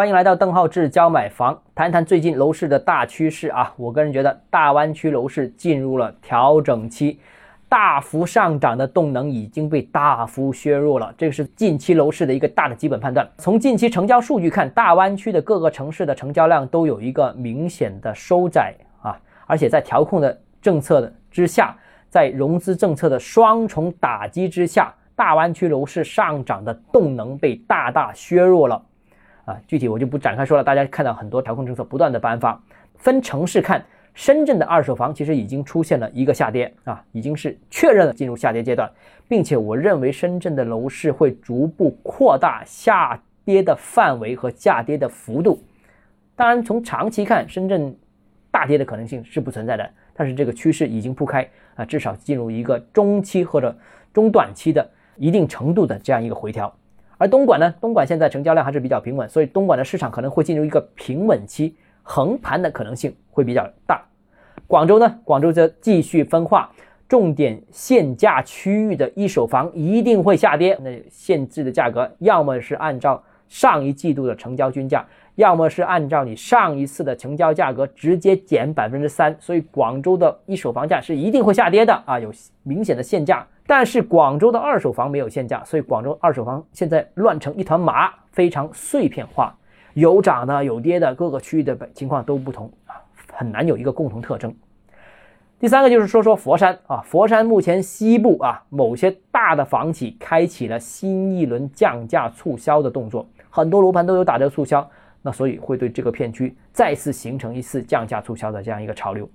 欢迎来到邓浩志教买房，谈谈最近楼市的大趋势啊。我个人觉得，大湾区楼市进入了调整期，大幅上涨的动能已经被大幅削弱了，这个是近期楼市的一个大的基本判断。从近期成交数据看，大湾区的各个城市的成交量都有一个明显的收窄啊，而且在调控的政策的之下，在融资政策的双重打击之下，大湾区楼市上涨的动能被大大削弱了。啊，具体我就不展开说了。大家看到很多调控政策不断的颁发，分城市看，深圳的二手房其实已经出现了一个下跌啊，已经是确认了进入下跌阶段，并且我认为深圳的楼市会逐步扩大下跌的范围和下跌的幅度。当然，从长期看，深圳大跌的可能性是不存在的，但是这个趋势已经铺开啊，至少进入一个中期或者中短期的一定程度的这样一个回调。而东莞呢？东莞现在成交量还是比较平稳，所以东莞的市场可能会进入一个平稳期，横盘的可能性会比较大。广州呢？广州则继续分化，重点限价区域的一手房一定会下跌。那限制的价格要么是按照上一季度的成交均价，要么是按照你上一次的成交价格直接减百分之三。所以广州的一手房价是一定会下跌的啊，有明显的限价。但是广州的二手房没有限价，所以广州二手房现在乱成一团麻，非常碎片化，有涨的有跌的，各个区域的情况都不同啊，很难有一个共同特征。第三个就是说说佛山啊，佛山目前西部啊某些大的房企开启了新一轮降价促销的动作，很多楼盘都有打折促销，那所以会对这个片区再次形成一次降价促销的这样一个潮流。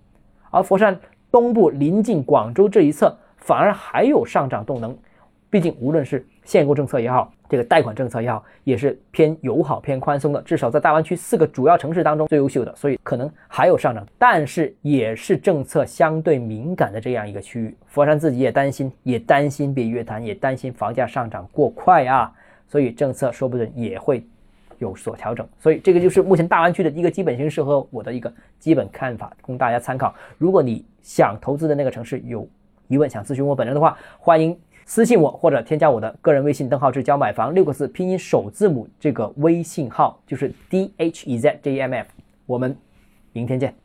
而佛山东部临近广州这一侧。反而还有上涨动能，毕竟无论是限购政策也好，这个贷款政策也好，也是偏友好、偏宽松的，至少在大湾区四个主要城市当中最优秀的，所以可能还有上涨，但是也是政策相对敏感的这样一个区域。佛山自己也担心，也担心被约谈，也担心房价上涨过快啊，所以政策说不准也会有所调整。所以这个就是目前大湾区的一个基本形势和我的一个基本看法，供大家参考。如果你想投资的那个城市有。疑问想咨询我本人的话，欢迎私信我或者添加我的个人微信“邓浩志教买房”六个字拼音首字母这个微信号就是 d h e z j m f，我们明天见。